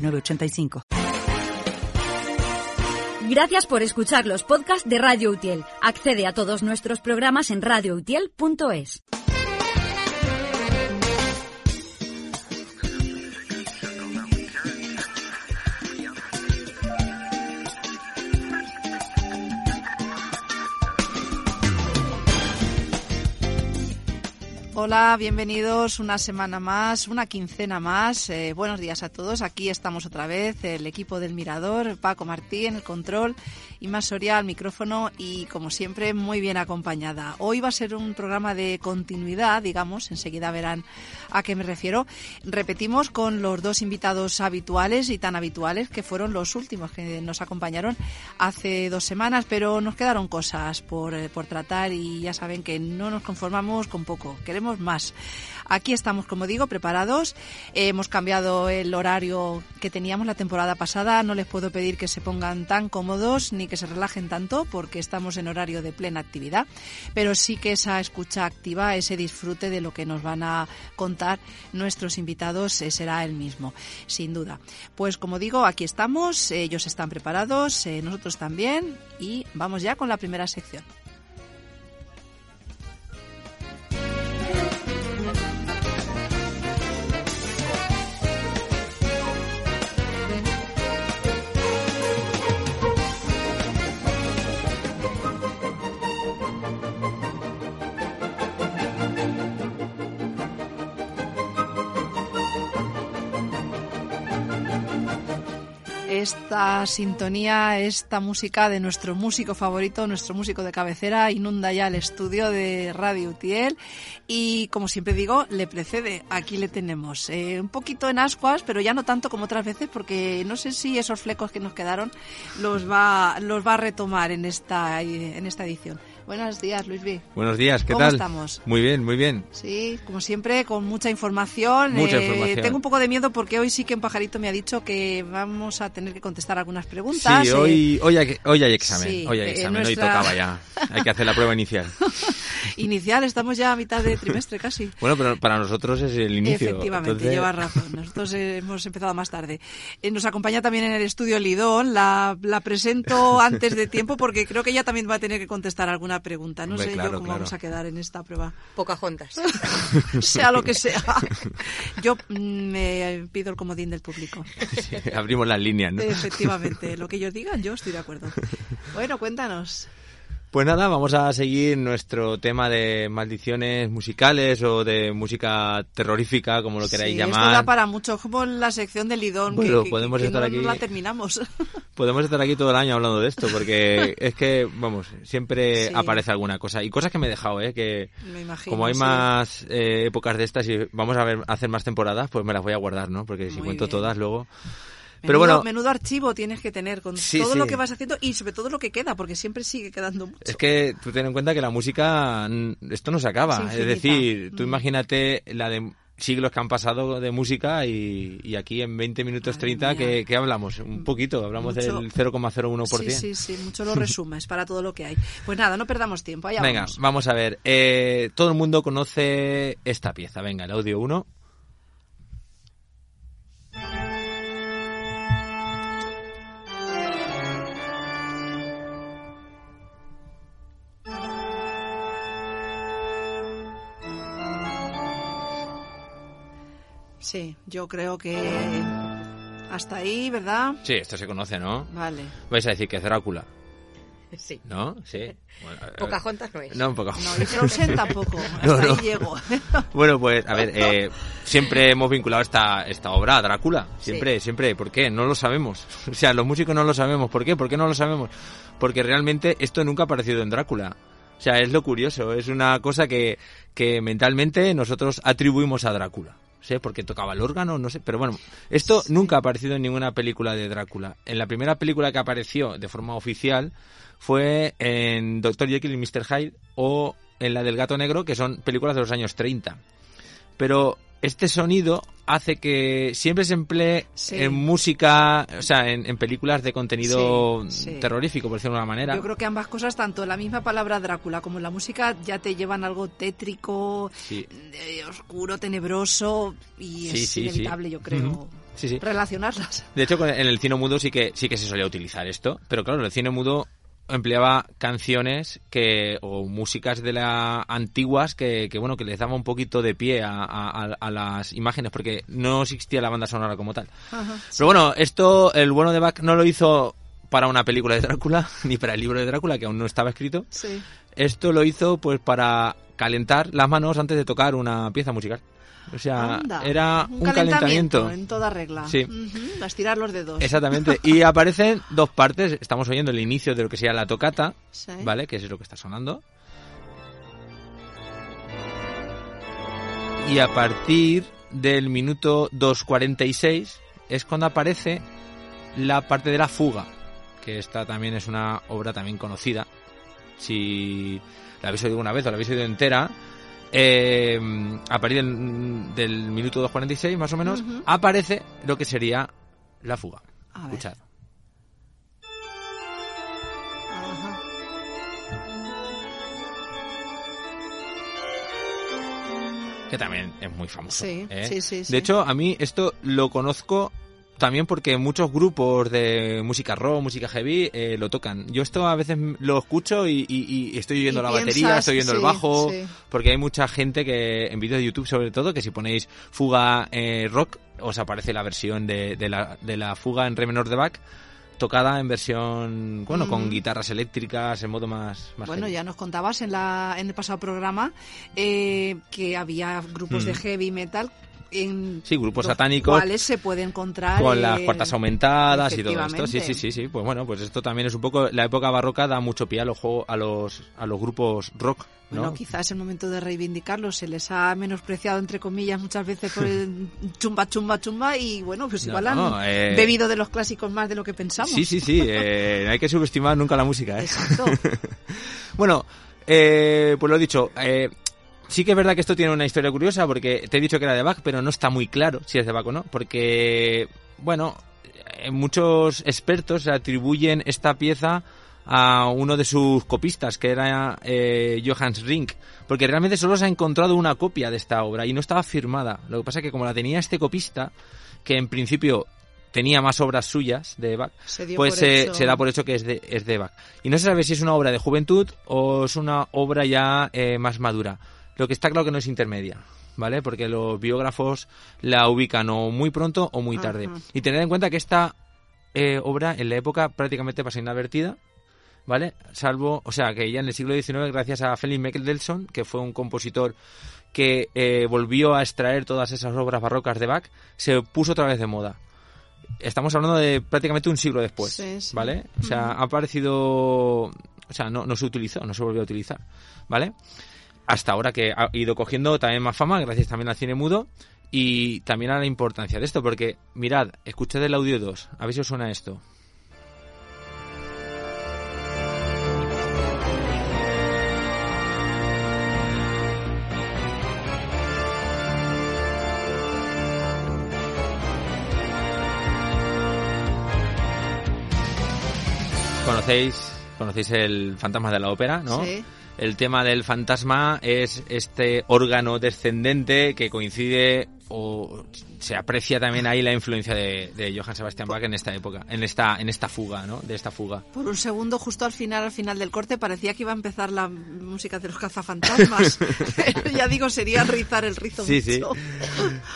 906985. Gracias por escuchar los podcasts de Radio Utiel. Accede a todos nuestros programas en radioutiel.es. Hola, bienvenidos una semana más, una quincena más. Eh, buenos días a todos. Aquí estamos otra vez, el equipo del Mirador, Paco Martín, el control, más Soria al micrófono y, como siempre, muy bien acompañada. Hoy va a ser un programa de continuidad, digamos, enseguida verán a qué me refiero. Repetimos con los dos invitados habituales y tan habituales que fueron los últimos que nos acompañaron hace dos semanas, pero nos quedaron cosas por, eh, por tratar y ya saben que no nos conformamos con poco. Queremos más. Aquí estamos, como digo, preparados. hemos cambiado el horario que teníamos la temporada pasada. No les puedo pedir que se pongan tan cómodos ni que se relajen tanto porque estamos en horario de plena actividad. Pero sí que esa escucha activa, ese disfrute de lo que nos van a contar nuestros invitados eh, será el mismo, sin duda. Pues como digo, aquí estamos. Ellos están preparados, eh, nosotros también. Y vamos ya con la primera sección. Esta sintonía, esta música de nuestro músico favorito, nuestro músico de cabecera, inunda ya el estudio de Radio Utiel y como siempre digo, le precede, aquí le tenemos. Eh, un poquito en ascuas, pero ya no tanto como otras veces porque no sé si esos flecos que nos quedaron los va, los va a retomar en esta, en esta edición. Buenos días, Luis B. Buenos días, ¿qué ¿Cómo tal? estamos? Muy bien, muy bien. Sí, como siempre, con mucha información. Mucha Eh, información. Tengo un poco de miedo porque hoy sí que un pajarito me ha dicho que vamos a tener que contestar algunas preguntas. Sí, eh, hoy, hoy, hay, hoy hay examen, Sí, hoy hay eh, examen, nuestra- hoy tocaba ya. Hay que hacer la prueba inicial. Inicial, estamos ya a mitad de trimestre casi. Bueno, pero para nosotros es el inicio. Efectivamente, entonces- llevas razón. Nosotros hemos empezado más tarde. Eh, nos acompaña también en el estudio Lidón. La, la presento antes de tiempo porque creo que ella también va a tener que contestar alguna pregunta. No Hombre, sé claro, yo cómo claro. vamos a quedar en esta prueba. Pocahontas. sea lo que sea. Yo mm, me pido el comodín del público. Sí, abrimos las líneas, ¿no? Efectivamente, lo que ellos digan, yo estoy de acuerdo. Bueno, cuéntanos. Pues nada, vamos a seguir nuestro tema de maldiciones musicales o de música terrorífica, como lo queráis Sí, Esto llamar. da para mucho, como la sección de Lidón, Bueno, que, podemos que estar no, aquí. no la terminamos. Podemos estar aquí todo el año hablando de esto, porque es que, vamos, siempre Sí. aparece alguna cosa. Y cosas que me he dejado, ¿eh? Que Me imagino. como hay sí. más eh, épocas de estas y vamos a ver, hacer más temporadas, pues me las voy a guardar, ¿no? Porque si Muy cuento bien. todas luego... Pero bueno, menudo archivo tienes que tener con Sí, todo sí. lo que vas haciendo y sobre todo lo que queda, porque siempre sigue quedando mucho. Es que tú ten en cuenta que la música, esto no se acaba. Es decir, tú Mm. imagínate la de siglos que han pasado de música y, y aquí en 20 minutos Madre 30, mía. ¿qué, qué hablamos? Un poquito, hablamos Mucho. del 0,01%. Sí, sí, sí, mucho lo resumes para todo lo que hay. Pues nada, no perdamos tiempo, allá Venga, vamos. vamos a ver. Eh, todo el mundo conoce esta pieza. Venga, el audio 1. Sí, yo creo que hasta ahí, ¿verdad? Sí, esto se conoce, ¿no? Vale. Vais a decir que es Drácula, Sí. ¿no? Sí. Bueno, Pocahontas no es. No, poco. No, y Frozen tampoco. Hasta No, ahí llego. Bueno, pues a ver, eh, siempre hemos vinculado esta, esta obra a Drácula. Siempre, siempre. ¿Por qué? No lo sabemos. O sea, los músicos no lo sabemos. ¿Por qué? ¿Por qué no lo sabemos? Porque realmente esto nunca ha aparecido en Drácula. O sea, es lo curioso. Es una cosa que, que mentalmente nosotros atribuimos a Drácula. Sé, porque tocaba el órgano, no sé, pero bueno, esto nunca ha aparecido en ninguna película de Drácula. En la primera película que apareció de forma oficial fue en Doctor Jekyll y Mr. Hyde o en la del Gato Negro, que son películas de los años 30. Pero este sonido hace que siempre se emplee Sí. en música, o sea, en, en películas de contenido Sí, sí. terrorífico, por decirlo de una manera. Yo creo que ambas cosas, tanto la misma palabra Drácula como la música, ya te llevan algo tétrico, eh, oscuro, tenebroso y es inevitable, yo creo. Sí, sí. relacionarlas. De hecho, en el cine mudo sí que sí que se solía utilizar esto, pero claro, el cine mudo empleaba canciones que o músicas de la antiguas que, que, bueno que les daba un poquito de pie a, a- a las imágenes porque no existía la banda sonora como tal. Pero bueno, esto el bueno de Bach no lo hizo para una película de Drácula ni para el libro de Drácula que aún no estaba escrito. Sí. Esto lo hizo pues para calentar las manos antes de tocar una pieza musical. O sea, Anda, era un, calentamiento. en toda regla. Sí. Ujú, a estirar los dedos. Exactamente. Y aparecen dos partes. Estamos oyendo el inicio de lo que sería la tocata, Sí. ¿vale? Que es lo que está sonando. Y a partir del minuto 2.46 es cuando aparece la parte de la fuga, que esta también es una obra también conocida. Si la habéis oído una vez o la habéis oído entera, eh, a partir del, del minuto 2.46 más o menos, aparece lo que sería la fuga. A. Escuchad. Que también es muy famoso. Sí, ¿eh? sí, sí, sí. De hecho, a mí esto lo conozco también porque muchos grupos de música rock, música heavy, eh, lo tocan. Yo esto a veces lo escucho y, y- y estoy oyendo Y la piensas, batería, estoy oyendo el bajo, sí. porque hay mucha gente que en vídeos de YouTube sobre todo, que si ponéis fuga eh, rock, os aparece la versión de, de la, de la fuga en re menor de Bach, tocada en versión, bueno, con guitarras eléctricas en modo más... más Bueno, heavy. ya nos contabas en, la, en el pasado programa eh, que había grupos de Mm. heavy metal en Sí, grupos satánicos cuales se puede encontrar con las cuartas aumentadas y todo esto. Sí, sí, sí, sí. Pues bueno, pues esto también es un poco la época barroca da mucho pie a los a los a los grupos rock, ¿no? Bueno, quizás es el momento de reivindicarlos. Se les ha menospreciado, entre comillas, muchas veces por el chumba, chumba, chumba. Y bueno, pues No, igual han no, eh, bebido de los clásicos más de lo que pensamos. Sí, sí, sí. eh, no hay que subestimar nunca la música, ¿eh? Exacto. Bueno, eh, pues lo dicho. Eh, sí que es verdad que esto tiene una historia curiosa porque te he dicho que era de Bach, pero no está muy claro si es de Bach o no. Porque, bueno, eh, muchos expertos atribuyen esta pieza a uno de sus copistas, que era eh, Johannes Rink, porque realmente solo se ha encontrado una copia de esta obra y no estaba firmada. Lo que pasa es que como la tenía este copista, que en principio tenía más obras suyas de Bach, Se pues hecho. se da por hecho que es de, es de Bach. Y no se sabe si es una obra de juventud o es una obra ya eh, más madura. Lo que está claro que no es intermedia, ¿vale? Porque los biógrafos la ubican o muy pronto o muy tarde. Y tener en cuenta que esta eh, obra en la época prácticamente pasa inadvertida, ¿vale? Salvo, o sea, que ya en el siglo XIX, gracias a Felix Mendelssohn, que fue un compositor que eh, volvió a extraer todas esas obras barrocas de Bach, se puso otra vez de moda. Estamos hablando de prácticamente un siglo después, Sí, sí. ¿vale? O sea, ha aparecido, o sea, no, no se utilizó, no se volvió a utilizar, ¿vale? Hasta ahora que ha ido cogiendo también más fama, gracias también al cine mudo y también a la importancia de esto, porque mirad, escuchad el audio 2, a ver si os suena esto. ¿Conocéis, conocéis el fantasma de la ópera, no? Sí. El tema del fantasma es este órgano descendente que coincide o se aprecia también ahí la influencia de, de Johann Sebastian Bach en esta época, en esta, en esta fuga, ¿no? De esta fuga. Por un segundo, justo al final, al final del corte, parecía que iba a empezar la música de los cazafantasmas. Ya digo, sería rizar el rizo Sí, sí.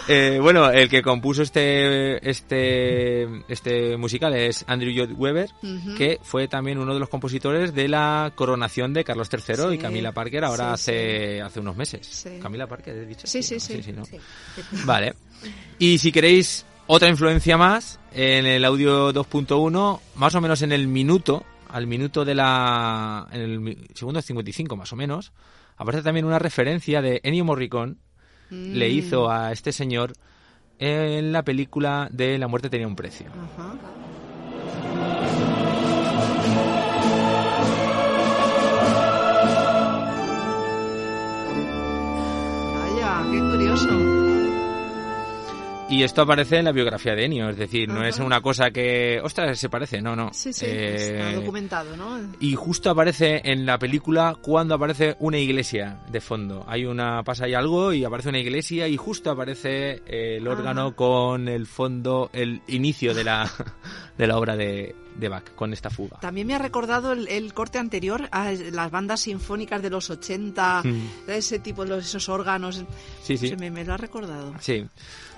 Eh, bueno, el que compuso este, este, este musical es Andrew Lloyd Webber, que fue también uno de los compositores de la coronación de Carlos III y Camila Parker ahora sí, hace, hace unos meses. Camila Parker, he dicho. Sí, sí, ¿no? sí. ¿no? Vale. Y si queréis otra influencia más, en el audio 2.1, más o menos en el minuto, al minuto de la... en el segundo 55 más o menos, aparece también una referencia de Ennio Morricone le hizo a este señor en la película de La muerte tenía un precio. Ajá. Vaya, qué curioso. Y esto aparece en la biografía de Ennio, es decir, no es una cosa que, ostras, se parece, no, no. Sí, sí, Eh, está documentado, ¿no? Y justo aparece en la película cuando aparece una iglesia de fondo. Hay una pasa ahí algo y aparece una iglesia y justo aparece eh, el órgano Ajá. con el fondo, el inicio de la de la obra de, de Bach con esta fuga. También me ha recordado el, el corte anterior a las bandas sinfónicas de los 80, Mm. ese tipo, los, esos órganos. Sí, sí. Se me, me lo ha recordado. Sí.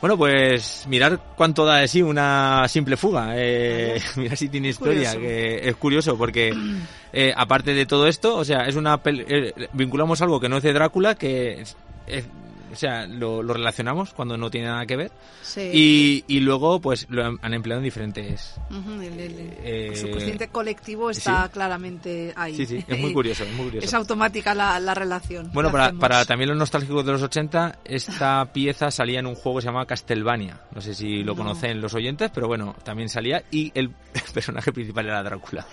Bueno, pues mirar cuánto da de sí una simple fuga. Eh, mirar si tiene historia, Curioso. que es curioso porque eh, aparte de todo esto, o sea, es una eh, vinculamos algo que no es de Drácula, que es- es- o sea, lo, lo relacionamos cuando no tiene nada que ver Sí. y, y luego pues lo han han empleado en diferentes. Ujú, el, el- Eh, el subconsciente colectivo está sí. claramente ahí. Sí, sí, es muy curioso, es muy curioso. Es automática la, la relación. Bueno, para, para también los nostálgicos de los 80, esta pieza salía en un juego que se llamaba Castlevania. No sé si lo No. conocen los oyentes, pero bueno, también salía y el personaje principal era Drácula.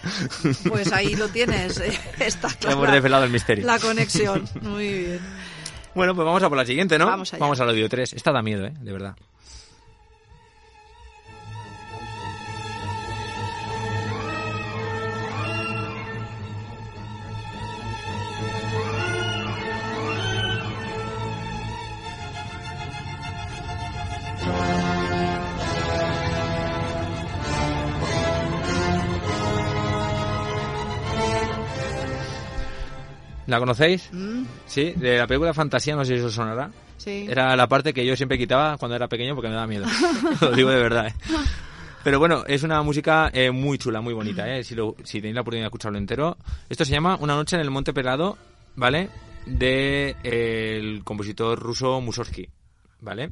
Pues ahí lo tienes. eh, Está Hemos clara desvelado el misterio. la conexión. Muy bien. Bueno, pues vamos a por la siguiente, ¿no? Vamos allá. al audio 3. Esta da miedo, ¿eh? De verdad. ¿La conocéis? Mm, Sí, de la película Fantasía, no sé si os sonará. sí. Era la parte que yo siempre quitaba cuando era pequeño porque me daba miedo. lo digo de verdad. ¿eh? Pero bueno, es una música eh, muy chula, muy bonita. ¿eh? Si, lo- si tenéis la oportunidad de escucharlo entero. Esto se llama Una noche en el Monte Pelado, ¿vale? De eh, el compositor ruso Mussorgsky, ¿vale?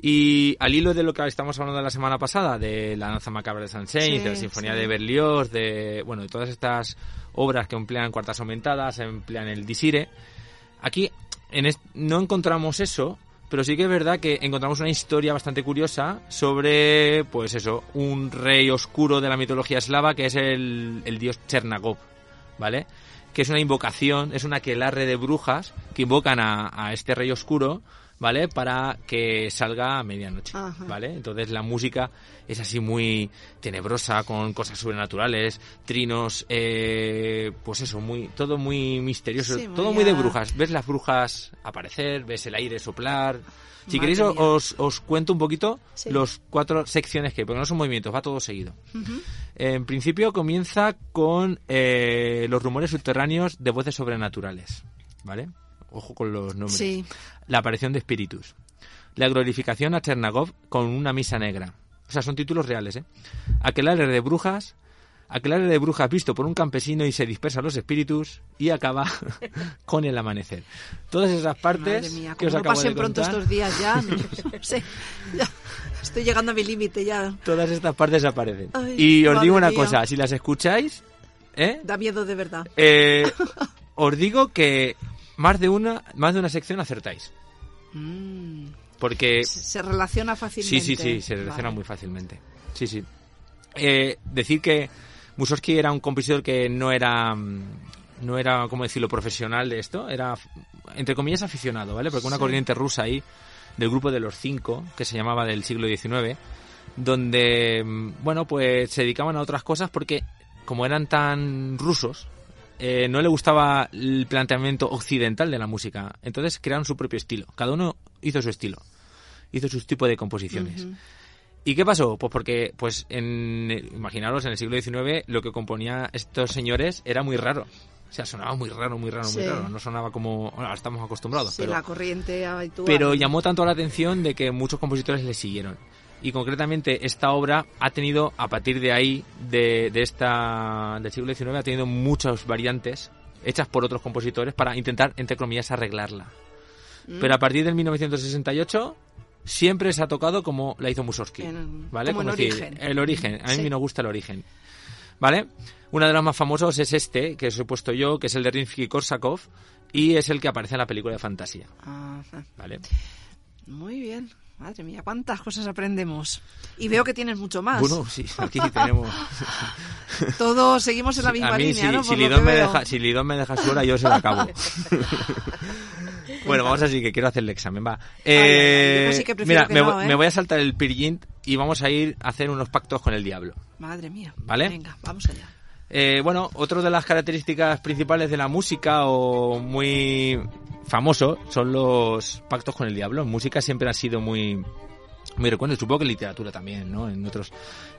Y al hilo de lo que estamos hablando la semana pasada, de la danza macabra de Saint-Saëns, Sí, de la Sinfonía sí. de Berlioz, de, bueno, de todas estas obras que emplean cuartas aumentadas, emplean el disire, aquí en no encontramos eso, pero sí que es verdad que encontramos una historia bastante curiosa sobre, pues eso, un rey oscuro de la mitología eslava que es el, el dios Chernagov, ¿vale? Que es una invocación, es una aquelarre de brujas que invocan a, a este rey oscuro, ¿vale? Para que salga a medianoche, Ajá. ¿vale? Entonces la música es así muy tenebrosa, con cosas sobrenaturales, trinos, eh, pues eso, muy, todo muy misterioso, Sí, muy todo muy de brujas. Ves las brujas aparecer, ves el aire soplar. Si Madre queréis os, os cuento un poquito Sí. los cuatro secciones que porque no son movimientos, va todo seguido. En principio comienza con eh, los rumores subterráneos de voces sobrenaturales, ¿vale? Ojo con los nombres. Sí. La aparición de espíritus. La glorificación a Chernagov con una misa negra. O sea, son títulos reales, ¿eh? Aquelarre de brujas. Aquelarre de brujas visto por un campesino y se dispersan los espíritus y acaba con el amanecer. Todas esas partes Madre mía, que os no acabo pasen de pronto estos días ya. No sé, ya estoy llegando a mi límite ya. todas estas partes aparecen. Ay, y os digo una mía. cosa, si las escucháis, ¿eh? Da miedo de verdad. Eh, os digo que más de una, más de una sección acertáis. Mm, Porque se, relaciona fácilmente. sí, sí, sí, se relaciona Vale. muy fácilmente. Sí, sí. Eh, decir que Mussorgsky era un compositor que no era, mm, no era, ¿cómo decirlo?, profesional de esto. Era, entre comillas, aficionado, ¿vale? Porque una Sí. corriente rusa ahí, del grupo de los cinco, que se llamaba del siglo XIX, donde, mm, bueno, pues se dedicaban a otras cosas porque, como eran tan rusos, eh, no le gustaba el planteamiento occidental de la música. Entonces crearon su propio estilo. Cada uno hizo su estilo. Hizo su tipo de composiciones. ¿Y qué pasó? Pues porque, pues, en, imaginaros, en el siglo XIX lo que componía estos señores era muy raro. O sea, sonaba muy raro, muy raro, muy raro. No sonaba como ahora estamos acostumbrados. Sí, pero, la corriente habitual. pero llamó tanto la atención de que muchos compositores le siguieron. Y concretamente esta obra ha tenido, a partir de ahí, de, de esta, del siglo XIX, ha tenido muchas variantes hechas por otros compositores para intentar, entre comillas, arreglarla. Mm. Pero a partir del 1968 siempre se ha tocado como la hizo Mussorgsky. ¿Vale? como en decir, origen. el origen. A mí Sí. me gusta el origen. ¿Vale? Uno de los más famosos es este, que os he puesto yo, que es el de Rimsky-Korsakov, y es el que aparece en la película de fantasía. Ajá. ¿Vale? Muy bien. Madre mía, cuántas cosas aprendemos. Y veo que tienes mucho más. Bueno, sí, aquí tenemos. Todos seguimos en la misma a mí, línea, si, ¿no? si Lidón me deja, si Lidón me deja sola, yo se la acabo. bueno, vamos así, que quiero hacer el examen, va. ay, ay, Eh, mira, me, no, ¿eh? me voy a saltar el Pirgint y vamos a ir a hacer unos pactos con el diablo. Madre mía. ¿Vale? Venga, vamos allá. Eh, bueno, otra de las características principales de la música o muy famoso son los pactos con el diablo. En música siempre ha sido muy muy recuerdo, supongo que en literatura también, ¿no? En otros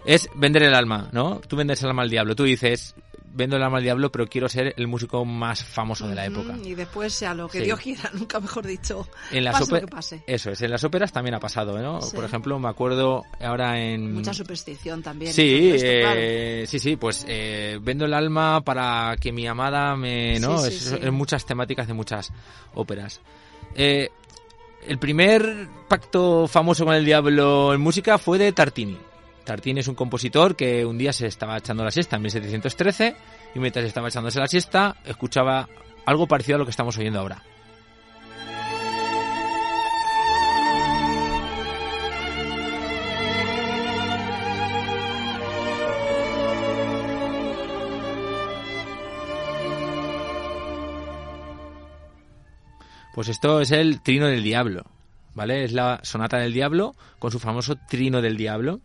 es vender el alma, ¿no? Tú vendes el alma al diablo, tú dices vendo el alma al diablo, pero quiero ser el músico más famoso de la época. Y después sea lo que Sí. Dios quiera, nunca mejor dicho. En las pase lo ópe- que pase. Eso es, en las óperas también ha pasado, ¿no? Sí. Por ejemplo, me acuerdo ahora en Mucha superstición también. Sí, claro. eh, sí, sí, pues eh, vendo el alma para que mi amada me, ¿no? Sí, es, es muchas temáticas de muchas óperas. Eh, el primer pacto famoso con el diablo en música fue de Tartini. Tartini es un compositor que un día se estaba echando la siesta en 1713 y mientras estaba echándose la siesta escuchaba algo parecido a lo que estamos oyendo ahora. Pues esto es el Trino del Diablo, ¿vale? Es la Sonata del Diablo con su famoso Trino del Diablo,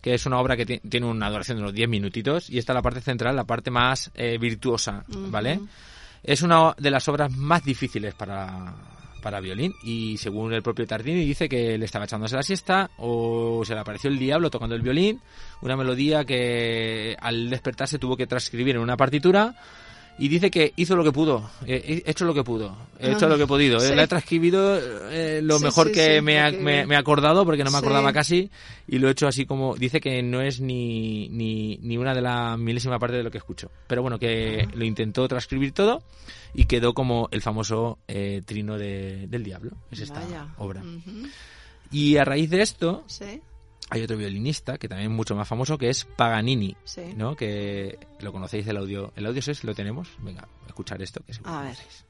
que es una obra que ti- tiene una duración de unos 10 minutitos y esta es la parte central, la parte más eh, virtuosa, ¿vale? Es una de las obras más difíciles para, para violín y según el propio Tardini dice que le estaba echándose la siesta o se le apareció el diablo tocando el violín, una melodía que al despertarse tuvo que transcribir en una partitura y dice que hizo lo que pudo, eh, he hecho lo que pudo, he hecho lo que he podido, eh, sí. la he transcribido eh, lo Sí, mejor sí, que me, ha, me- me he acordado porque no me acordaba casi y lo he hecho así como dice que no es ni, ni, ni una de la milésima parte de lo que escucho. Pero bueno que lo intentó transcribir todo y quedó como el famoso eh, trino de- del diablo es esta Vaya. obra. Y a raíz de esto Sí, hay otro violinista que también es mucho más famoso que es Paganini sí. ¿no? que lo conocéis el audio el audio es lo tenemos venga escuchar esto que seguro A ver. conocéis.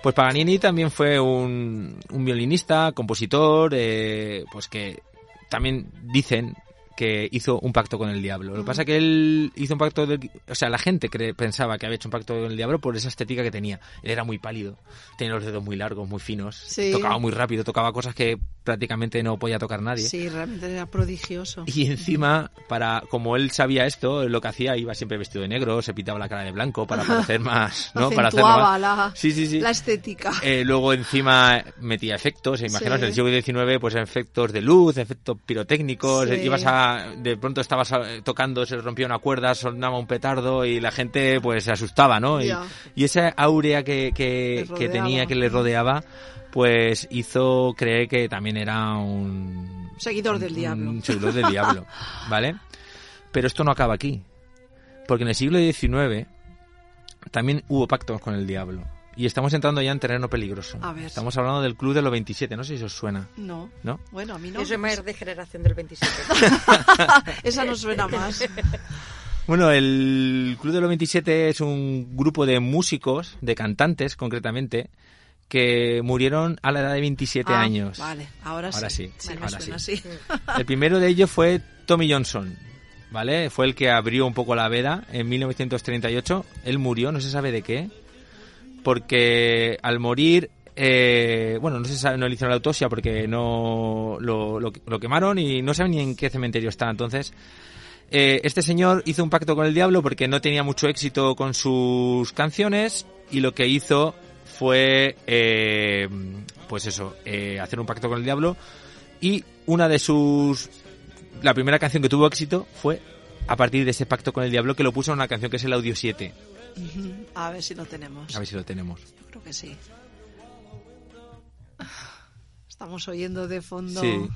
Pues Paganini también fue un, un violinista, compositor, eh, pues que también dicen que hizo un pacto con el diablo. Lo que pasa es que él hizo un pacto, del- o sea, la gente cre- pensaba que había hecho un pacto con el diablo por esa estética que tenía. Él era muy pálido, tenía los dedos muy largos, muy finos, Sí. tocaba muy rápido, tocaba cosas que prácticamente no podía tocar nadie. Sí, realmente era prodigioso. Y encima, para como él sabía esto, lo que hacía iba siempre vestido de negro, se pintaba la cara de blanco para parecer más, ¿no? Para Acentuaba más- la, Sí, sí, sí. la estética. Eh, luego encima metía efectos, imaginaos en el siglo XIX, pues efectos de luz, efectos pirotécnicos, ibas a, de pronto estabas eh, tocando, se rompía una cuerda, sonaba un petardo y la gente pues se asustaba, ¿no? Y, y esa áurea que, que, que tenía, que le rodeaba, pues hizo creer que también era un... Seguidor del un diablo. seguidor del diablo, ¿vale? Pero esto no acaba aquí, porque en el siglo XIX también hubo pactos con el diablo. Y estamos entrando ya en terreno peligroso. A ver. Estamos hablando del Club de los 27, no sé si os suena, No. ¿no? Bueno, a mí no. Eso es más de generación del 27. Esa no suena más. Bueno, el Club de los 27 es un grupo de músicos, de cantantes concretamente, que murieron a la edad de 27 Ah, años. Vale, ahora sí. Ahora sí, Sí, ahora suena sí. así. El primero de ellos fue Tommy Johnson, ¿vale? Fue el que abrió un poco la veda en 1938. Él murió, no se sabe de qué, porque al morir, eh, bueno, no se sabe, no le hicieron la autopsia porque no lo, lo- lo quemaron y no saben ni en qué cementerio está. Entonces, eh, este señor hizo un pacto con el diablo porque no tenía mucho éxito con sus canciones y lo que hizo fue, eh, pues eso, eh, hacer un pacto con el diablo y una de sus... La primera canción que tuvo éxito fue a partir de ese pacto con el diablo que lo puso en una canción que es el Audio 7. Ujú. A ver si lo tenemos. A ver si lo tenemos. Creo que sí. Estamos oyendo de fondo. Sí.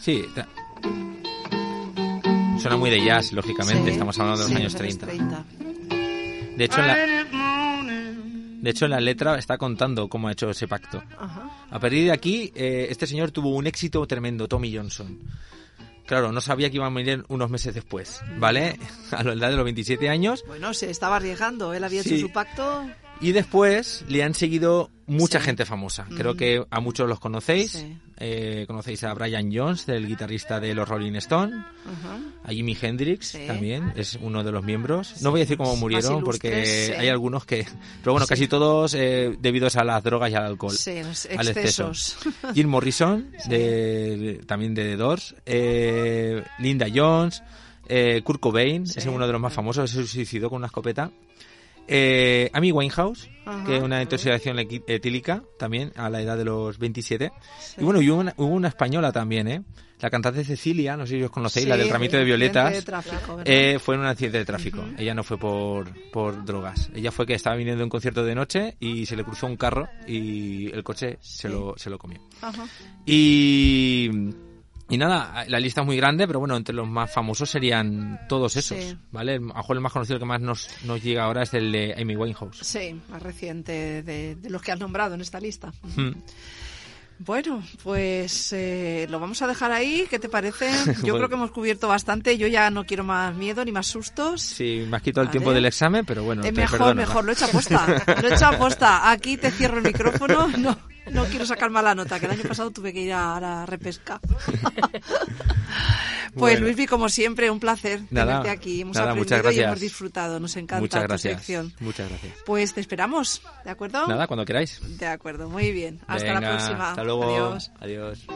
Sí. Suena muy de jazz, lógicamente. Sí. Estamos hablando de los Sí, años los 30. 30. De hecho, en la, de hecho, en la letra está contando cómo ha hecho ese pacto. Ajá. A partir de aquí, eh, este señor tuvo un éxito tremendo, Tommy Johnson. claro, no sabía que iba a morir unos meses después, ¿vale? A la edad de los 27 años. Bueno, se estaba arriesgando, él había Sí. hecho su pacto. Y después le han seguido mucha gente famosa. Creo que a muchos los conocéis. Sí. Eh, conocéis a Brian Jones, el guitarrista de los Rolling Stone. Ajá. A Jimi Hendrix Sí. también es uno de los miembros. No voy a decir cómo murieron porque sí. hay algunos que... Pero bueno, casi todos eh, debidos a las drogas y al alcohol. Al exceso. Jim Morrison, de, también de The Doors. eh, Linda Jones. eh, Kurt Cobain, es uno de los más famosos, se suicidó con una escopeta. Eh, Amy Winehouse, Ajá. que una intoxicación etílica también a la edad de los 27. Y bueno, y hubo una, hubo una española también, ¿eh? La cantante Cecilia, no sé si os conocéis, la del ramito de violetas. de tráfico. Eh, fue en un accidente de tráfico. Ella no fue por, por drogas. Ella fue que estaba viniendo de un concierto de noche y se le cruzó un carro y el coche se, lo, se lo comió. Ajá. Y, y nada, la lista es muy grande, pero bueno, entre los más famosos serían todos esos, Sí. ¿vale? A lo el más conocido que más nos, nos llega ahora es el de Amy Winehouse. Sí, más reciente de, de los que has nombrado en esta lista. Hmm. Bueno, pues eh, lo vamos a dejar ahí. ¿Qué te parece? Yo Bueno. creo que hemos cubierto bastante. Yo ya no quiero más miedo ni más sustos. Sí, me has quitado el Vale. tiempo del examen, pero bueno, es te mejor, perdono, mejor, lo he hecho aposta. Lo he hecho aposta. Aquí te cierro el micrófono. No, no quiero sacar mala nota, que el año pasado tuve que ir a, a la repesca. Pues Bueno. Luismi, como siempre, un placer Nada, tenerte aquí. Hemos nada, muchas aprendido y gracias. hemos disfrutado. Nos encanta Muchas tu gracias. sección. Muchas gracias. Pues te esperamos, ¿de acuerdo? Nada, cuando queráis. De acuerdo, muy bien. Hasta Venga, la próxima. Hasta luego. Adiós. Adiós.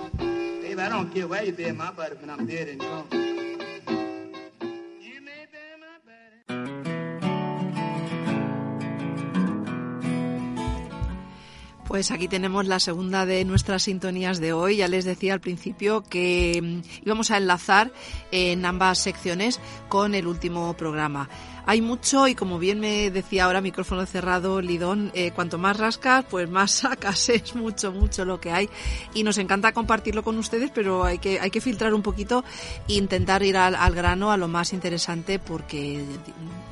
Pues aquí tenemos la segunda de nuestras sintonías de hoy. Ya les decía al principio que mm, íbamos a enlazar en ambas secciones con el último programa. Hay mucho y como bien me decía ahora micrófono cerrado Lidón, eh, cuanto más rascas, pues más sacas. Es mucho, mucho lo que hay y nos encanta compartirlo con ustedes, pero hay que, hay que filtrar un poquito e intentar ir al, al grano, a lo más interesante, porque,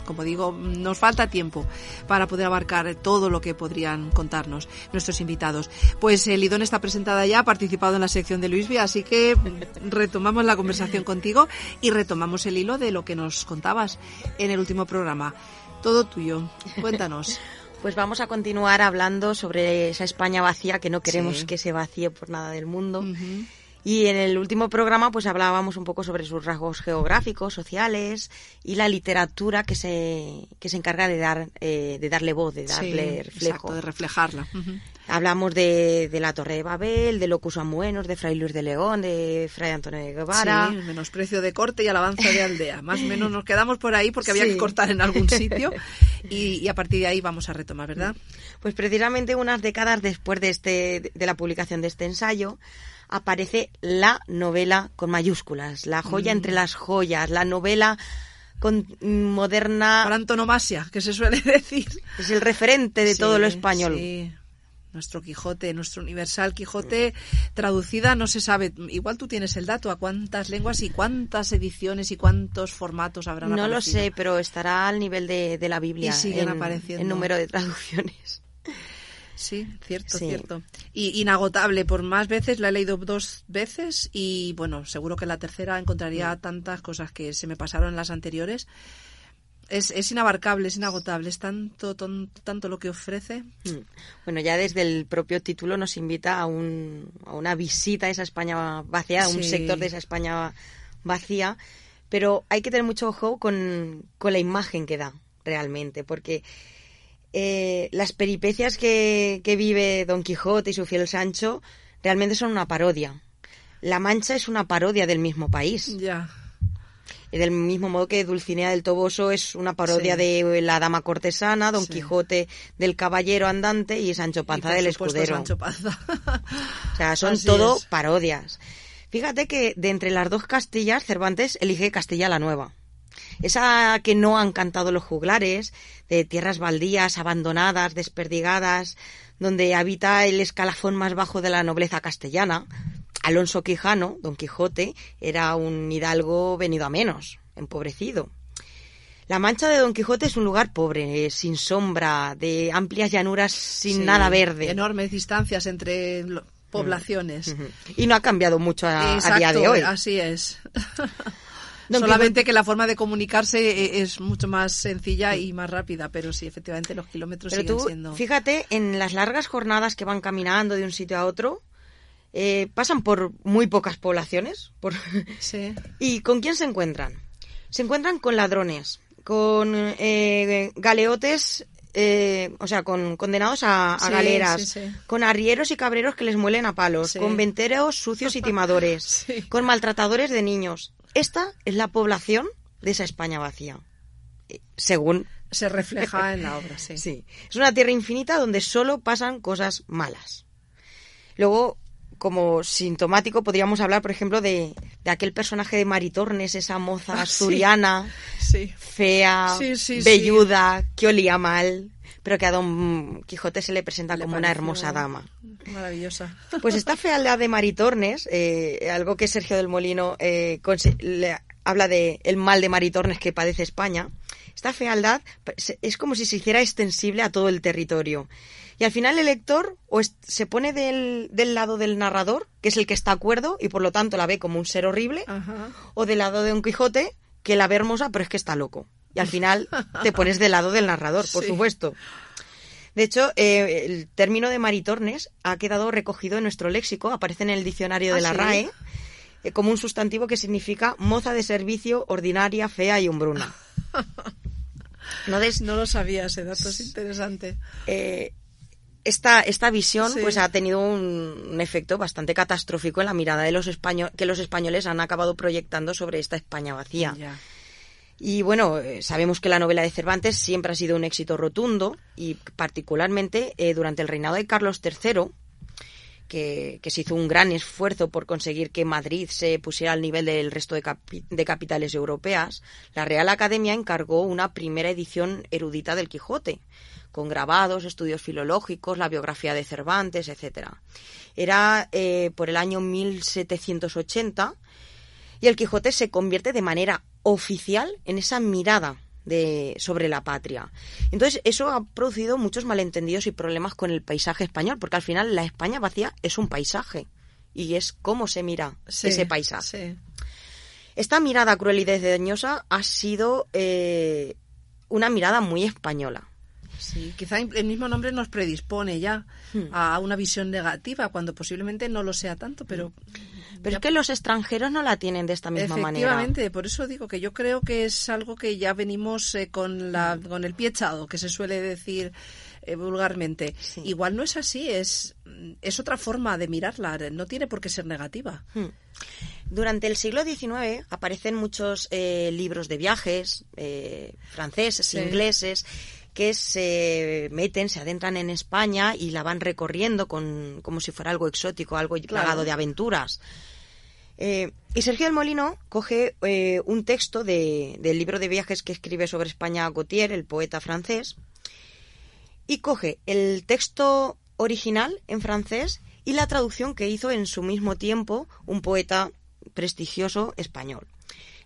como digo, nos falta tiempo para poder abarcar todo lo que podrían contarnos nuestros invitados. Pues eh, Lidón está presentada ya, ha participado en la sección de Luisby, así que retomamos la conversación contigo y retomamos el hilo de lo que nos contabas en el último programa. Todo tuyo. Cuéntanos. Pues vamos a continuar hablando sobre esa España vacía que no queremos Sí. que se vacíe por nada del mundo. Y en el último programa pues hablábamos un poco sobre sus rasgos geográficos, sociales y la literatura que se, que se encarga de dar eh, de darle voz, de darle Sí, reflejo. Exacto, de reflejarla. Hablamos de, de la Torre de Babel, de Locus Amuenos, de Fray Luis de León, de Fray Antonio de Guevara. Sí, menosprecio de corte y alabanza de aldea. Más o menos nos quedamos por ahí porque había Sí. que cortar en algún sitio y, y a partir de ahí vamos a retomar, ¿verdad? Pues precisamente unas décadas después de, este, de la publicación de este ensayo, aparece la novela con mayúsculas, la joya Mm. entre las joyas, la novela con moderna, Por antonomasia, que se suele decir. es el referente de todo lo español. sí. Nuestro Quijote, nuestro universal Quijote, traducida, no se sabe. Igual tú tienes el dato a cuántas lenguas y cuántas ediciones y cuántos formatos habrán No lo aparecido. sé, pero estará al nivel de, de la Biblia Y siguen en, apareciendo. en número de traducciones. Sí, cierto, Sí. cierto. Y inagotable, por más veces, la he leído dos veces y bueno, seguro que la tercera encontraría tantas cosas que se me pasaron en las anteriores. Es, es inabarcable, es inagotable, es tanto, ton- tanto lo que ofrece. Mm. Bueno, ya desde el propio título nos invita a, un, a una visita a esa España vacía, a un Sí. sector de esa España vacía, pero hay que tener mucho ojo con, con la imagen que da realmente, porque eh, las peripecias que, que vive Don Quijote y su fiel Sancho realmente son una parodia. La Mancha es una parodia del mismo país. Ya. Y del mismo modo que Dulcinea del Toboso es una parodia Sí. de la dama cortesana, Don Sí. Quijote del caballero andante y Sancho Panza Y por del supuesto, escudero. Sancho Panza. O sea, son Así todo es. parodias. Fíjate que de entre las dos Castillas, Cervantes elige Castilla la Nueva. Esa que no han cantado los juglares, de tierras baldías, abandonadas, desperdigadas, donde habita el escalafón más bajo de la nobleza castellana. Alonso Quijano, Don Quijote, era un hidalgo venido a menos, empobrecido. La Mancha de Don Quijote es un lugar pobre, sin sombra, de amplias llanuras sin Sí, nada verde. Enormes distancias entre poblaciones. Y no ha cambiado mucho a, a día de hoy. Así es. Don Solamente Quijote- que la forma de comunicarse e- es mucho más sencilla y más rápida, pero sí, efectivamente los kilómetros Pero siguen tú, siendo. fíjate, en las largas jornadas que van caminando de un sitio a otro, eh, pasan por muy pocas poblaciones. Por... Sí. ¿Y con quién se encuentran? Se encuentran con ladrones, con eh, galeotes, eh, o sea, con condenados a, a Sí, galeras, sí, con arrieros y cabreros que les muelen a palos, con venteros sucios y timadores, con maltratadores de niños. Esta es la población de esa España vacía, eh, según Se refleja en la obra, sí. Sí, es una tierra infinita donde solo pasan cosas malas. Luego, como sintomático, podríamos hablar, por ejemplo, de, de aquel personaje de Maritornes, esa moza Ah, sí. asturiana, Sí. fea, velluda, que olía mal, pero que a Don Quijote se le presenta Le como una hermosa dama. Maravillosa. Pues esta fealdad de Maritornes, eh, algo que Sergio del Molino eh, le- habla de el mal de Maritornes que padece España, esta fealdad es como si se hiciera extensible a todo el territorio. Y al final el lector o se pone del, del lado del narrador, que es el que está acuerdo y por lo tanto la ve como un ser horrible, Ajá. o del lado de Don Quijote, que la ve hermosa pero es que está loco. Y al final te pones del lado del narrador, por Sí. supuesto. De hecho, eh, el término de maritornes ha quedado recogido en nuestro léxico, aparece en el diccionario de ¿Ah, la sí? RAE eh, como un sustantivo que significa moza de servicio, ordinaria, fea y hombruna. No des- No lo sabía, ese dato es interesante. eh, esta, esta visión Sí. pues ha tenido un, un efecto bastante catastrófico en la mirada de los españoles que los españoles han acabado proyectando sobre esta España vacía. Ya. Y bueno, eh, sabemos que la novela de Cervantes siempre ha sido un éxito rotundo y particularmente eh, durante el reinado de Carlos III, que, se hizo un gran esfuerzo por conseguir que Madrid se pusiera al nivel del resto de, capi- de capitales europeas, la Real Academia encargó una primera edición erudita del Quijote, con grabados, estudios filológicos, la biografía de Cervantes, etcétera. Era eh, por el año 1780 y el Quijote se convierte de manera oficial en esa mirada de, sobre la patria. Entonces, eso ha producido muchos malentendidos y problemas con el paisaje español, porque al final la España vacía es un paisaje y es cómo se mira Sí, ese paisaje. Sí. Esta mirada cruel y desdeñosa ha sido eh, una mirada muy española. Sí, quizá el mismo nombre nos predispone ya Hmm. a una visión negativa, cuando posiblemente no lo sea tanto, pero... Pero ya- es que los extranjeros no la tienen de esta misma manera. Efectivamente, por eso digo que yo creo que es algo que ya venimos eh, con, la, con el pie echado, que se suele decir eh, vulgarmente. Sí. Igual no es así, es, es otra forma de mirarla, no tiene por qué ser negativa. Hmm. Durante el siglo XIX aparecen muchos eh, libros de viajes eh, franceses, Sí. ingleses, que se meten, se adentran en España y la van recorriendo con, como si fuera algo exótico, algo Claro. plagado de aventuras. Eh, y Sergio del Molino coge eh, un texto de- del libro de viajes que escribe sobre España Gautier, el poeta francés, y coge el texto original en francés y la traducción que hizo en su mismo tiempo un poeta prestigioso español.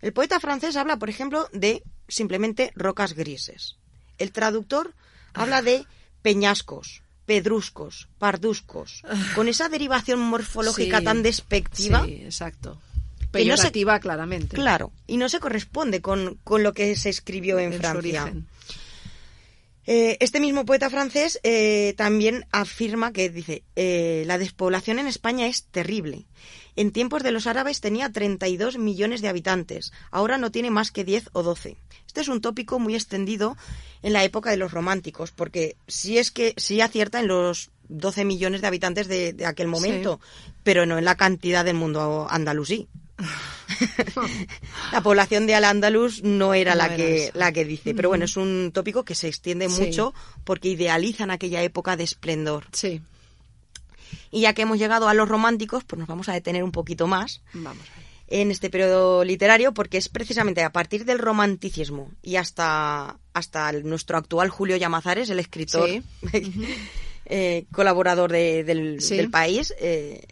El poeta francés habla, por ejemplo, de simplemente rocas grises. El traductor habla de peñascos, pedruscos, parduscos, con esa derivación morfológica Sí, tan despectiva. Sí, exacto. Que no se- Peyorativa, claramente. Claro, y no se corresponde con, con lo que se escribió en, en su Francia. origen. Eh, este mismo poeta francés eh, también afirma que dice, eh, la despoblación en España es terrible. En tiempos de los árabes tenía 32 millones de habitantes, ahora no tiene más que 10 o 12. Este es un tópico muy extendido en la época de los románticos, porque sí es que sí acierta en los 12 millones de habitantes de, de aquel momento, pero no en la cantidad del mundo andalusí. la población de Al-Ándalus no era No la era que esa. la que dice, pero bueno, es un tópico que se extiende Sí. mucho porque idealizan aquella época de esplendor. Sí, Y ya que hemos llegado a los románticos, pues nos vamos a detener un poquito más vamos. en este periodo literario porque es precisamente a partir del romanticismo y hasta, hasta nuestro actual Julio Llamazares, el escritor Sí. eh, colaborador de- del, Sí. del país, eh,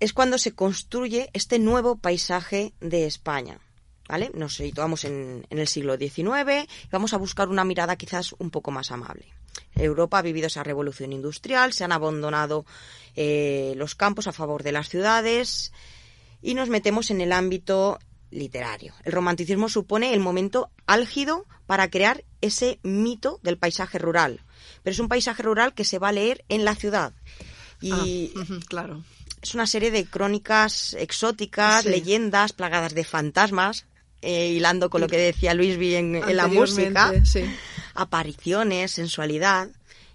es cuando se construye este nuevo paisaje de España. ¿vale? Nos situamos en, en el siglo XIX y vamos a buscar una mirada quizás un poco más amable. Europa ha vivido esa revolución industrial, se han abandonado eh, los campos a favor de las ciudades y nos metemos en el ámbito literario. El romanticismo supone el momento álgido para crear ese mito del paisaje rural, pero es un paisaje rural que se va a leer en la ciudad. Y Ah, claro. Es una serie de crónicas exóticas, Sí. leyendas plagadas de fantasmas, eh, hilando con lo que decía Luis B en, la música, Sí. apariciones, sensualidad.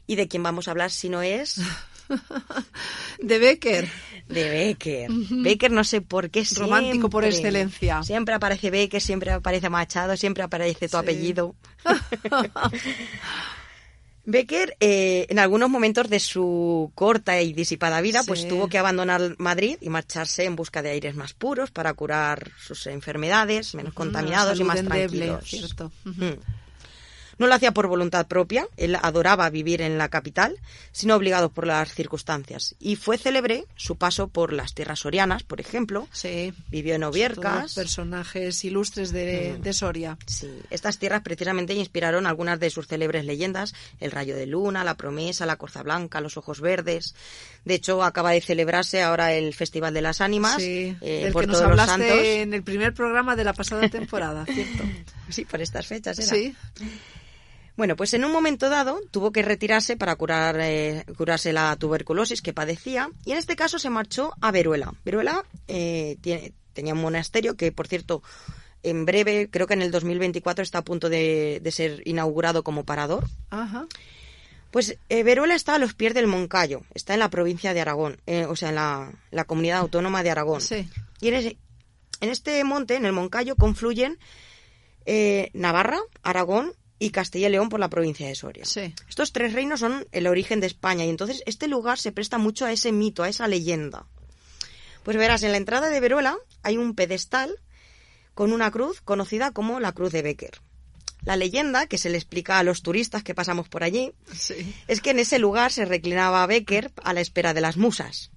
¿Y de quién vamos a hablar si no es? De Becker. De Becker. Becker no sé por qué Romántico por siempre- excelencia. Siempre aparece Becker, siempre aparece Machado, siempre aparece tu Sí. apellido. Becker, eh, en algunos momentos de su corta y disipada vida, pues tuvo que abandonar Madrid y marcharse en busca de aires más puros para curar sus enfermedades, menos contaminados y más endeble, tranquilos. cierto. Mm. No lo hacía por voluntad propia, él adoraba vivir en la capital, sino obligado por las circunstancias. Y fue célebre su paso por las tierras sorianas, por ejemplo. Sí. Vivió en Oviercas. personajes ilustres de, de Soria. Sí, estas tierras precisamente inspiraron algunas de sus célebres leyendas, el rayo de luna, la promesa, la corza blanca, los ojos verdes. De hecho, acaba de celebrarse ahora el Festival de las Ánimas Sí, eh, del por que nos todos los hablaste santos. en el primer programa de la pasada temporada, ¿cierto? Sí, por estas fechas era. Sí. Bueno, pues en un momento dado tuvo que retirarse para curar, eh, curarse la tuberculosis que padecía y en este caso se marchó a Veruela. Veruela eh, tiene- tenía un monasterio que, por cierto, en breve, creo que en el 2024 está a punto de, de ser inaugurado como parador. Ajá. Pues eh, Veruela está a los pies del Moncayo, está en la provincia de Aragón, eh, o sea, en la, la comunidad autónoma de Aragón. Sí. Y en, ese- en este monte, en el Moncayo, confluyen eh, Navarra, Aragón y Castilla y León por la provincia de Soria. Sí. Estos tres reinos son el origen de España y entonces este lugar se presta mucho a ese mito, a esa leyenda. Pues verás, en la entrada de Veruela hay un pedestal con una cruz conocida como la Cruz de Becker. La leyenda, que se le explica a los turistas que pasamos por allí, Sí. es que en ese lugar se reclinaba Becker a la espera de las musas.